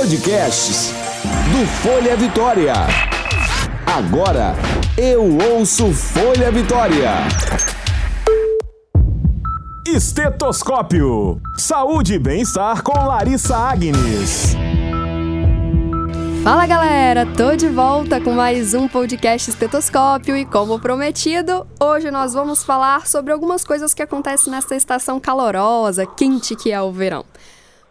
Podcasts do Folha Vitória. Agora eu ouço Folha Vitória. Estetoscópio. Saúde e bem-estar com Larissa Agnes. Fala galera, tô de volta com mais um podcast Estetoscópio e como prometido, hoje nós vamos falar sobre algumas coisas que acontecem nessa estação calorosa, quente que é o verão.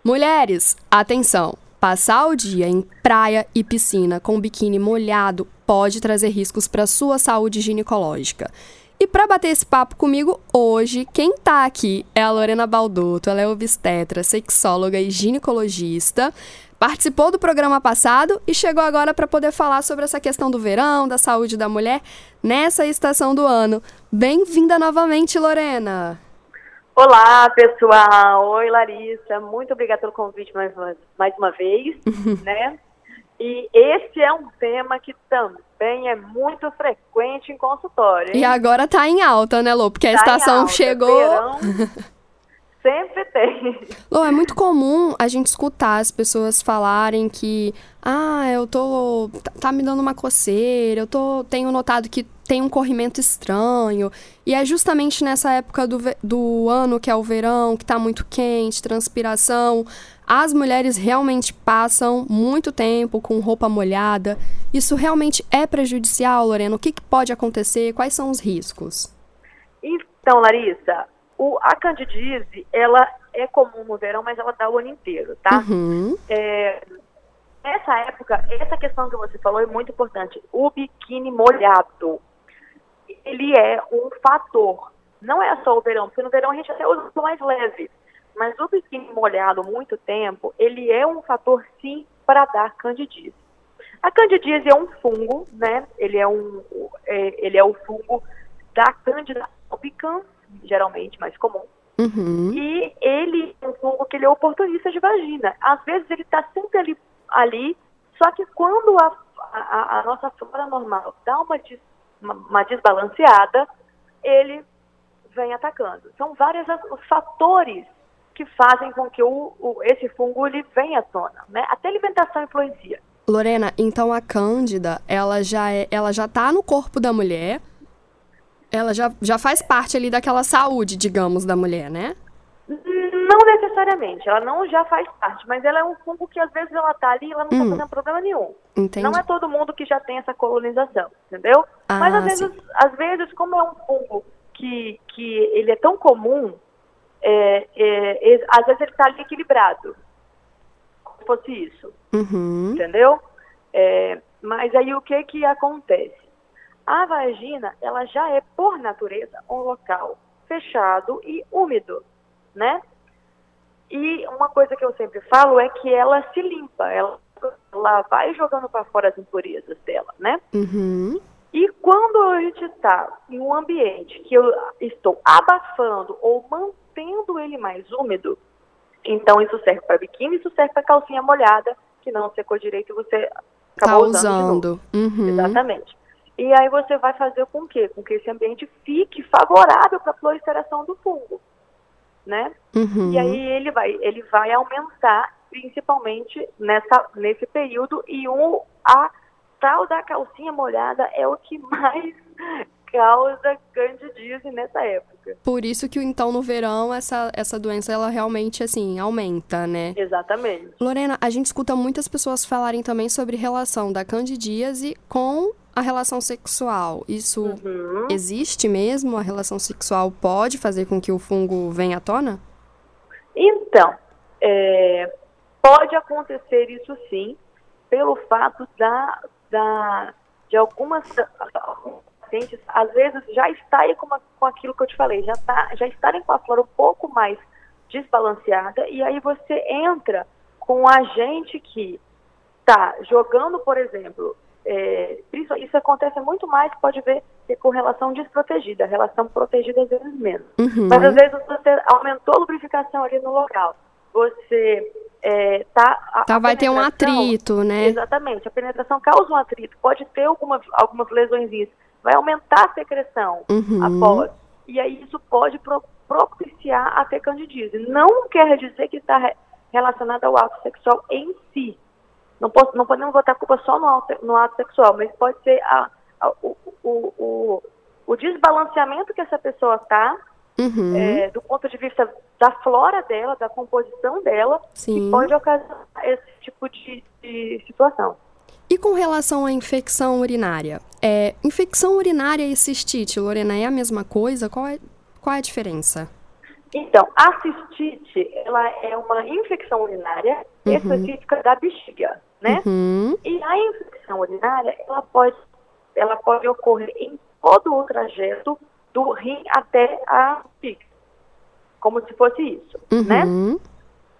Mulheres, atenção! Passar o dia em praia e piscina com biquíni molhado pode trazer riscos para sua saúde ginecológica. E para bater esse papo comigo hoje, quem tá aqui é a Lorena Balduto. Ela é obstetra, sexóloga e ginecologista. Participou do programa passado e chegou agora para poder falar sobre essa questão do verão, da saúde da mulher nessa estação do ano. Bem-vinda novamente, Lorena. Olá, pessoal. Oi, Larissa. Muito obrigada pelo convite mais uma, mais uma vez, né? E esse é um tema que também é muito frequente em consultório. Hein? E agora tá em alta, né, Lô? Porque a tá estação chegou. Verão, sempre tem. Lô, é muito comum a gente escutar as pessoas falarem que, ah, eu tô. tá, tá me dando uma coceira, eu tô. tenho notado que tem um corrimento estranho. E é justamente nessa época do, do ano, que é o verão, que está muito quente, transpiração. As mulheres realmente passam muito tempo com roupa molhada. Isso realmente é prejudicial, Lorena? O que, que pode acontecer? Quais são os riscos? Então, Larissa, o, a candidíase, ela é comum no verão, mas ela dá o ano inteiro, tá? Uhum. É, nessa época, essa questão que você falou é muito importante. O biquíni molhado ele é um fator. Não é só o verão, porque no verão a gente até usa mais leve. Mas o biquíni molhado muito tempo, ele é um fator sim para dar candidíase. A candidíase é um fungo, né? Ele é um, é, ele é o fungo da Candida albicans, geralmente mais comum. Uhum. E ele é um fungo que ele é oportunista de vagina. Às vezes ele está sempre ali, ali, só que quando a, a, a nossa flora normal dá uma uma, uma desbalanceada, ele vem atacando. São vários os fatores que fazem com que o, o, esse fungo ele venha à tona, né? Até alimentação influencia. Lorena, então a cândida, ela já é, ela já tá no corpo da mulher, ela já, já faz parte ali daquela saúde, digamos, da mulher, né? Não necessariamente, ela não já faz parte, mas ela é um fungo que às vezes ela tá ali e ela não tá hum. tá fazendo problema nenhum. Entendi. Não é todo mundo que já tem essa colonização, entendeu? Ah, mas às vezes, às vezes, como é um fungo que, que ele é tão comum, é, é, é, às vezes ele está ali equilibrado. Como se fosse isso. Uhum. Entendeu? É, mas aí o que que acontece? A vagina, ela já é, por natureza, um local fechado e úmido né? E uma coisa que eu sempre falo é que ela se limpa, ela, ela vai jogando para fora as impurezas dela, né? Uhum. E quando a gente está em um ambiente que eu estou abafando ou mantendo ele mais úmido, então isso serve para biquíni, isso serve para calcinha molhada, que não secou direito e você acabou tá usando. Uhum. Exatamente. E aí você vai fazer com que? Com que esse ambiente fique favorável para a proliferação do fungo né? Uhum. E aí ele vai, ele vai aumentar principalmente nessa, nesse período e o, a tal da calcinha molhada é o que mais causa candidíase nessa época. Por isso que então no verão essa, essa doença ela realmente assim aumenta, né? Exatamente. Lorena, a gente escuta muitas pessoas falarem também sobre relação da candidíase com a relação sexual. Isso uhum. existe mesmo? A relação sexual pode fazer com que o fungo venha à tona? Então, é, pode acontecer isso sim, pelo fato da, da de algumas pacientes, às vezes, já estarem com, uma, com aquilo que eu te falei, já, tá, já estarem com a flora um pouco mais desbalanceada, e aí você entra com a gente que está jogando, por exemplo, é, isso, isso, acontece muito mais, pode ver, que com relação desprotegida, relação protegida às vezes menos. Uhum. Mas às vezes você aumentou a lubrificação ali no local, você é, tá, a, tá a vai ter um atrito, né? Exatamente, a penetração causa um atrito, pode ter alguma, algumas lesões, vai aumentar a secreção uhum. após, e aí isso pode pro, propiciar a ter candidíase. Não quer dizer que está relacionado ao ato sexual em si, não, posso, não podemos botar a culpa só no ato, no ato sexual, mas pode ser a, a, o, o, o, o, desbalanceamento que essa pessoa está, uhum. é, do ponto de vista da flora dela, da composição dela, Sim. que pode ocasionar esse tipo de, de situação. E com relação à infecção urinária? É, infecção urinária e cistite, Lorena, é a mesma coisa? Qual é, qual é a diferença? Então, a cistite, ela é uma infecção urinária uhum. específica da bexiga, né? Uhum. E a infecção urinária, ela pode, ela pode ocorrer em todo o trajeto do rim até a bexiga, como se fosse isso, né? uhum. né?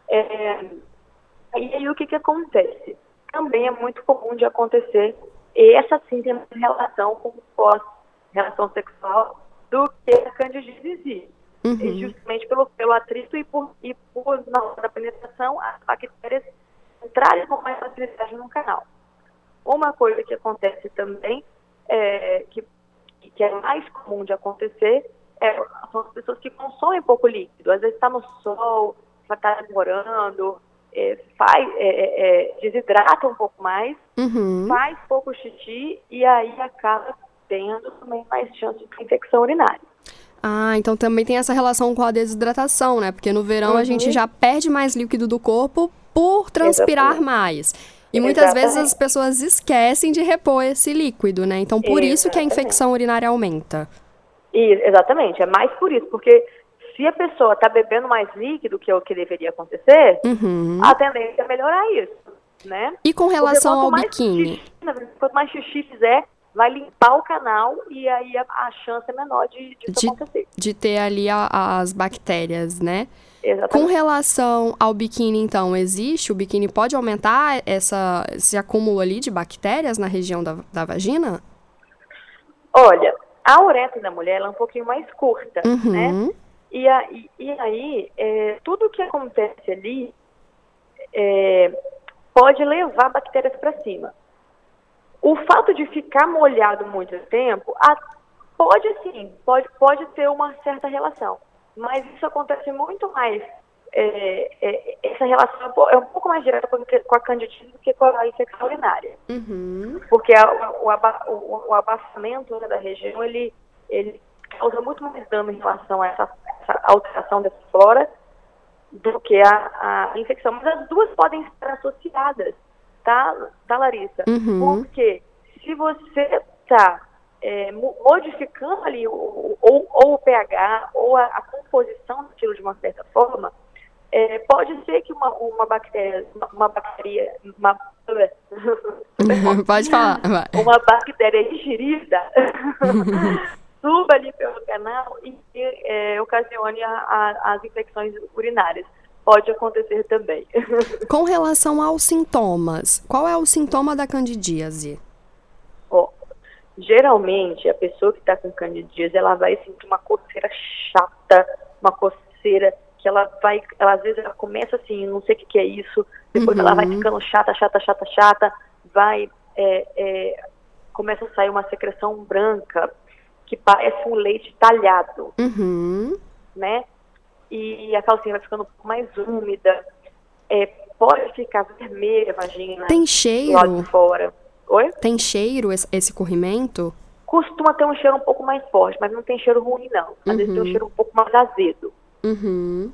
É, e aí o que que acontece? Também é muito comum de acontecer, essa tem mais relação com pós-relação sexual do que a candidíase Uhum. justamente pelo, pelo atrito e por, e por, na hora da penetração, as bactérias entrarem com mais facilidade no canal. Uma coisa que acontece também, é, que, que é mais comum de acontecer, é, são as pessoas que consomem pouco líquido. Às vezes está no sol, está demorando, é, faz, é, é, é, desidrata um pouco mais, uhum. faz pouco xixi e aí acaba tendo também mais chance de infecção urinária. Ah, então também tem essa relação com a desidratação, né? Porque no verão uhum. a gente uhum. já perde mais líquido do corpo por transpirar Exatamente. mais. E muitas Exatamente. vezes as pessoas esquecem de repor esse líquido, né? Então por Exatamente. isso que a infecção urinária aumenta. Exatamente, é mais por isso, porque se a pessoa está bebendo mais líquido que é o que deveria acontecer, uhum. a tendência é melhorar isso, né? E com relação ao biquíni? Xixi, quanto mais xixi fizer, vai limpar o canal e aí a, a chance é menor de, de, de acontecer. De ter ali a, as bactérias, né? Exatamente. Com relação ao biquíni, então, existe? O biquíni pode aumentar essa, esse acúmulo ali de bactérias na região da, da vagina? Olha, a uretra da mulher é um pouquinho mais curta, uhum. né? E, aí, e aí é, tudo que acontece ali é, pode levar bactérias para cima. O fato de ficar molhado muito tempo a, pode sim, pode, pode ter uma certa relação, mas isso acontece muito mais. É, é, essa relação é um pouco mais direta com, a candidíase do que com a infecção urinária. Uhum. Porque a, o, aba, o, o, abafamento né, da região ele, ele causa muito mais dano em relação a essa, essa alteração dessa flora do que a, a infecção. Mas as duas podem estar associadas tá, tá Larissa? Uhum. Porque se você está é, modificando ali o, ou, ou, o pH ou a, a, composição daquilo de uma certa forma, é, pode ser que uma, uma bactéria, uma, uma bactéria, uma, pode falar, vai. uma bactéria ingerida suba ali pelo canal e é, ocasione a, a, as infecções urinárias pode acontecer também. Com relação aos sintomas, qual é o sintoma da candidíase? Geralmente, a pessoa que está com candidíase, ela vai sentir uma coceira chata, uma coceira que ela vai, ela, às vezes ela começa assim, não sei o que, que é isso, depois uhum. ela vai uhum. ficando chata, chata, chata, chata, vai, é, é, começa a sair uma secreção branca que parece um leite talhado, uhum. né? e a calcinha vai ficando um pouco mais úmida. É, pode ficar vermelha a vagina. Tem cheiro? Lá de fora. Oi? Tem cheiro esse, corrimento? Costuma ter um cheiro um pouco mais forte, mas não tem cheiro ruim, não. Às uhum. vezes tem um uhum. cheiro um pouco mais azedo. Uhum.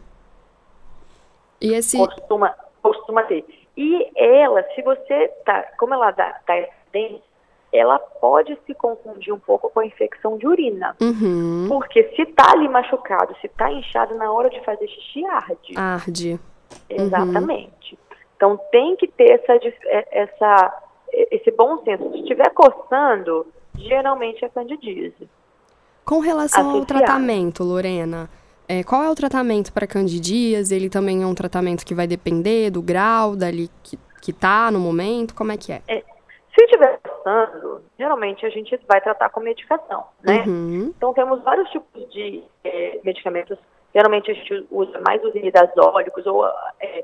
E esse... Costuma, costuma ter. E ela, se você tá, como ela dá, dá dente, ela pode se confundir um pouco com a infecção de urina. Uhum. Porque se tá ali machucado, se tá inchado, na hora de fazer xixi, arde. Arde. Exatamente. Uhum. Então tem que ter essa, é, essa, esse bom senso. Se estiver coçando, geralmente é candidíase. Com relação Associado. ao tratamento, Lorena, é, qual é o tratamento para candidíase? Ele também é um tratamento que vai depender do grau dali que, que tá no momento? Como é que é? é se estiver passando, geralmente a gente vai tratar com medicação, né? Uhum. Então temos vários tipos de é, medicamentos. Geralmente a gente usa mais os imidazólicos ou é,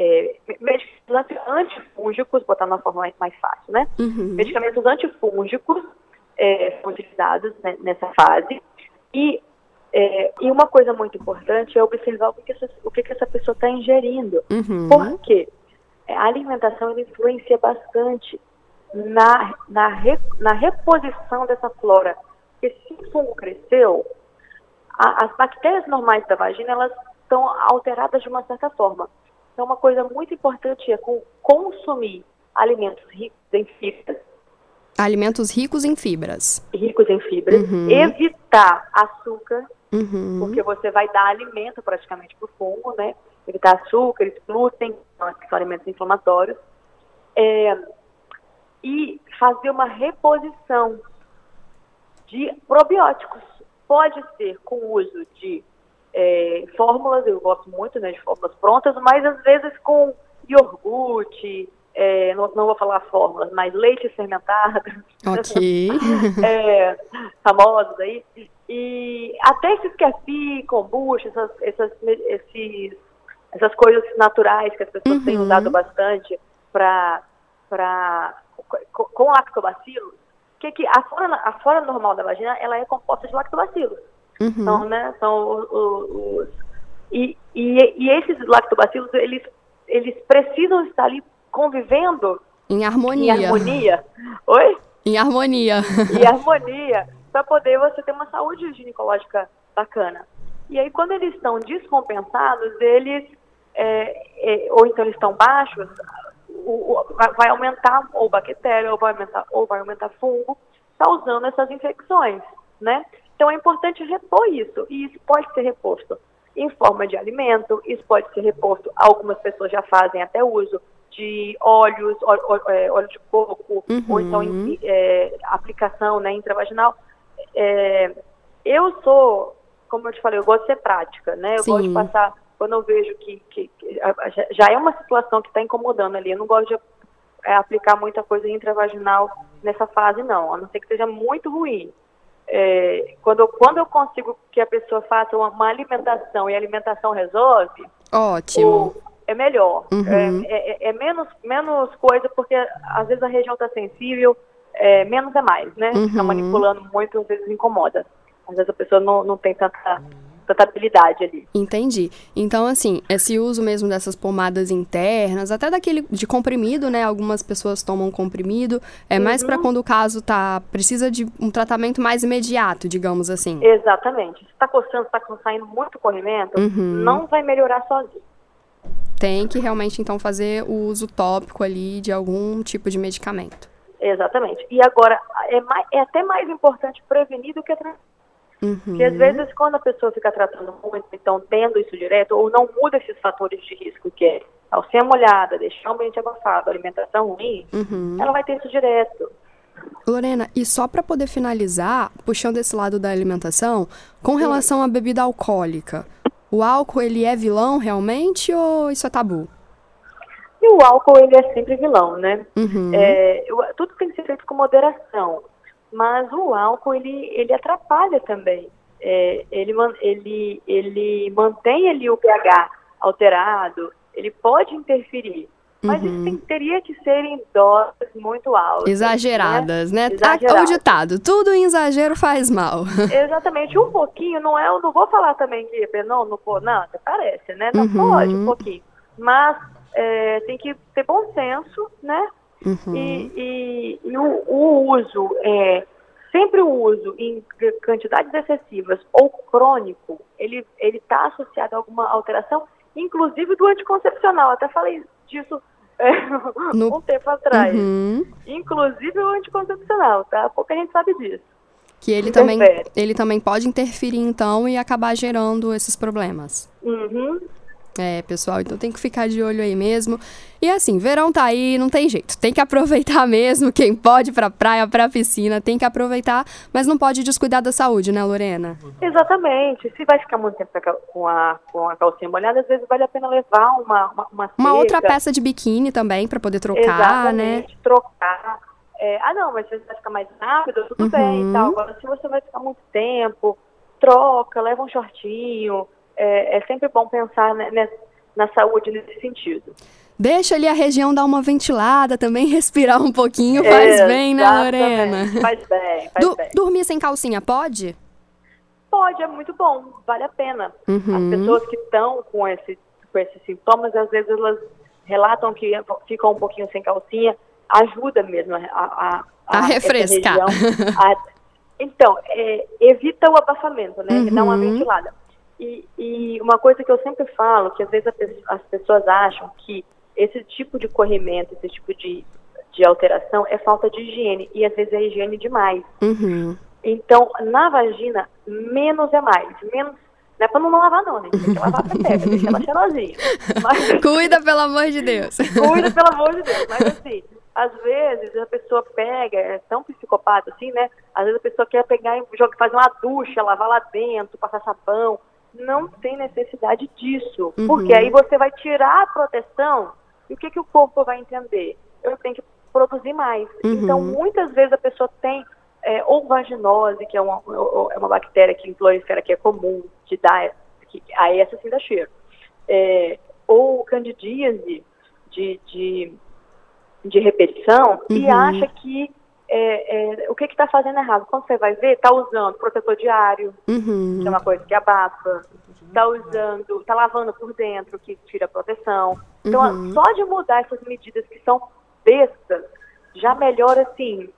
é, medicamentos antifúngicos, botar na forma mais, fácil, né? Uhum. Medicamentos antifúngicos é, são utilizados né, nessa fase. E, é, e uma coisa muito importante é observar o que, que, essa, o que, que essa pessoa está ingerindo. Uhum. Por quê? é, a alimentação influencia bastante na, na, re, na reposição dessa flora. Porque se o fungo cresceu, a, as bactérias normais da vagina, elas estão alteradas de uma certa forma. Então, uma coisa muito importante é consumir alimentos ricos em fibras. Alimentos ricos em fibras. Ricos em fibras. Uhum. Evitar açúcar, uhum. porque você vai dar alimento praticamente para o fungo, né? Evitar açúcares, glúten, que são alimentos inflamatórios. É, e fazer uma reposição de probióticos. Pode ser com o uso de é, fórmulas, eu gosto muito né, de fórmulas prontas, mas às vezes com iogurte, é, não, não, vou falar fórmulas, mas leite fermentado. Ok. é, famosos aí. E até esses kefir, kombucha, essas, essas, esses, essas coisas naturais que as pessoas uhum. têm usado bastante para com, com lactobacilos, que, que a, flora, a flora normal da vagina ela é composta de lactobacilos. Uhum. Então, né, são os, e, e, e, esses lactobacilos, eles, eles precisam estar ali convivendo em harmonia. Em harmonia. Oi? Em harmonia. Em harmonia, para poder você ter uma saúde ginecológica bacana. E aí, quando eles estão descompensados, eles, é, é, ou então eles estão baixos, o, o, vai aumentar ou bactéria, ou vai aumentar, ou vai aumentar fungo, causando essas infecções, né? Então é importante repor isso, e isso pode ser reposto em forma de alimento, isso pode ser reposto, algumas pessoas já fazem até uso de óleos, óleo, é, óleo de coco, uhum. ou então é, aplicação né, intravaginal. É, eu sou, como eu te falei, eu gosto de ser prática, né? Eu Sim. gosto de passar, quando eu vejo que, que, que já é uma situação que está incomodando ali, eu não gosto de é, aplicar muita coisa intravaginal nessa fase, não, a não ser que seja muito ruim é, quando, eu, quando eu consigo que a pessoa faça uma, uma alimentação e a alimentação resolve, ótimo. O, é melhor. Uhum. É, é, é, menos, menos coisa, porque às vezes a região está sensível, é, menos é mais, né? Uhum. Tá manipulando muito, às vezes incomoda. Às vezes a pessoa não, não tem tanta tanta habilidade ali. Entendi. Então, assim, esse uso mesmo dessas pomadas internas, até daquele de comprimido, né? Algumas pessoas tomam comprimido, é uhum. mais para quando o caso tá precisa de um tratamento mais imediato, digamos assim. Exatamente. Se tá coçando, tá saindo muito corrimento, uhum. não vai melhorar sozinho. Tem que realmente então fazer o uso tópico ali de algum tipo de medicamento. Exatamente. E agora, é, mais, é até mais importante prevenir do que tratar. Uhum. Porque às vezes quando a pessoa fica tratando muito, então tendo isso direto, ou não muda esses fatores de risco, que é calcinha molhada, deixar o ambiente abafado, alimentação ruim, uhum. ela vai ter isso direto. Lorena, e só para poder finalizar, puxando esse lado da alimentação, com relação à bebida alcoólica, o álcool ele é vilão realmente ou isso é tabu? E o álcool ele é sempre vilão, né? Uhum. É, tudo tem que ser feito com moderação mas o álcool ele, ele atrapalha também. É, ele, ele, ele mantém ali o pH alterado, ele pode interferir. Mas uhum. isso teria que ser em doses muito altas. Exageradas, né? né? Exageradas. O ditado, tudo em exagero faz mal. Exatamente, um pouquinho, não é, eu não vou falar também que não, não, não até parece, né? Não uhum. pode um pouquinho. Mas é, tem que ter bom senso, né? Uhum. E, e, e o, o, uso, é, sempre o uso em quantidades excessivas ou crônico, ele está associado a alguma alteração, inclusive do anticoncepcional. Até falei disso é, no... um tempo atrás. Uhum. Inclusive o anticoncepcional, tá? Pouca gente sabe disso. Que ele também, ele também pode interferir, então, e acabar gerando esses problemas. Uhum. É, pessoal, então tem que ficar de olho aí mesmo. E assim, verão tá aí, não tem jeito. Tem que aproveitar mesmo. Quem pode pra praia, pra piscina, tem que aproveitar, mas não pode descuidar da saúde, né, Lorena? Exatamente. Se vai ficar muito tempo com a, com a calcinha molhada, às vezes vale a pena levar uma Uma, uma, uma outra peça de biquíni também, para poder trocar, Exatamente, né? trocar. É, ah, não, mas se você vai ficar mais rápido, tudo uhum. bem e tal. Agora, se você vai ficar muito tempo, troca, leva um shortinho é, é sempre bom pensar né, na saúde nesse sentido. Deixa ali a região dar uma ventilada também, respirar um pouquinho, faz bem, né, Lorena? Faz bem, faz bem. Dormir sem calcinha, pode? Pode, é muito bom, vale a pena. Uhum. As pessoas que estão com, esse, com esses sintomas, às vezes elas relatam que ficam um pouquinho sem calcinha, ajuda mesmo a, a, a, a refrescar. A, então, é, evita o abafamento, né? Uhum. Dá uma ventilada. E, e, uma coisa que eu sempre falo, que às vezes as pessoas acham que esse tipo de corrimento, esse tipo de, de alteração é falta de higiene. E às vezes é higiene demais. Uhum. Então, na vagina, menos é mais. Menos não é pra não lavar, não, né? Tem que lavar a pepeca, deixa ela cheirosinha. Mas, Cuida, pelo amor de Deus. Cuida, pelo amor de Deus. Mas assim, às vezes a pessoa pega, é tão psicopata assim, né? Às vezes a pessoa quer pegar e joga, fazer uma ducha, lavar lá dentro, passar sabão. Não tem necessidade disso. Uhum. Porque aí você vai tirar a proteção e o que, que o corpo vai entender? Eu tenho que produzir mais. Uhum. Então, muitas vezes a pessoa tem é, ou vaginose, que é uma, é uma bactéria que prolifera, que é comum de dar, que, aí essa sim dá cheiro, é, ou candidíase de, de, de repetição, uhum. e acha que é, é, o que está fazendo errado? Quando você vai ver, está usando protetor diário, uhum. que é uma coisa que abafa, está usando, está lavando por dentro, que tira a proteção. Então, uhum. só de mudar essas medidas que são bestas, já melhora, assim,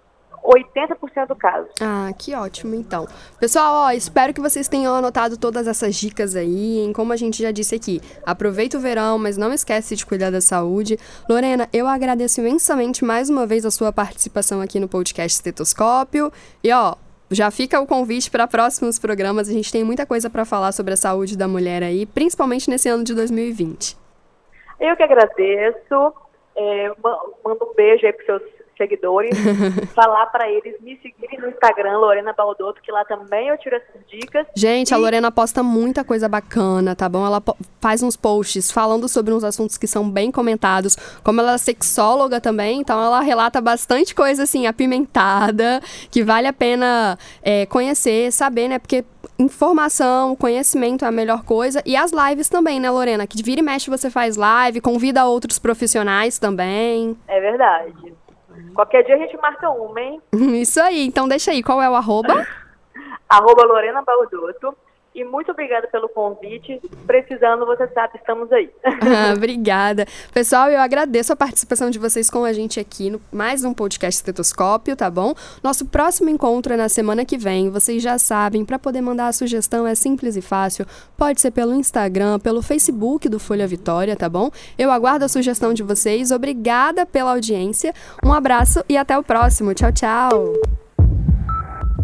80% do caso. Ah, que ótimo, então. Pessoal, ó, espero que vocês tenham anotado todas essas dicas aí, em como a gente já disse aqui. Aproveita o verão, mas não esquece de cuidar da saúde. Lorena, eu agradeço imensamente mais uma vez a sua participação aqui no podcast Estetoscópio. E ó, já fica o convite para próximos programas. A gente tem muita coisa para falar sobre a saúde da mulher aí, principalmente nesse ano de 2020. Eu que agradeço. É, mando um beijo aí para seus seguidores, falar para eles me seguirem no Instagram, Lorena Baldotto, que lá também eu tiro essas dicas. Gente, e... a Lorena posta muita coisa bacana, tá bom? Ela faz uns posts falando sobre uns assuntos que são bem comentados. Como ela é sexóloga também, então ela relata bastante coisa assim, apimentada, que vale a pena é, conhecer, saber, né? Porque informação, conhecimento é a melhor coisa. E as lives também, né, Lorena? Que vira e mexe você faz live, convida outros profissionais também. É verdade. Qualquer dia a gente marca uma, hein? Isso aí. Então deixa aí, qual é o arroba? arroba Lorena Baldotto. E muito obrigada pelo convite. Precisando, você sabe, estamos aí. ah, obrigada. Pessoal, eu agradeço a participação de vocês com a gente aqui no mais um podcast Estetoscópio, tá bom? Nosso próximo encontro é na semana que vem. Vocês já sabem, para poder mandar a sugestão é simples e fácil. Pode ser pelo Instagram, pelo Facebook do Folha Vitória, tá bom? Eu aguardo a sugestão de vocês. Obrigada pela audiência. Um abraço e até o próximo. Tchau, tchau.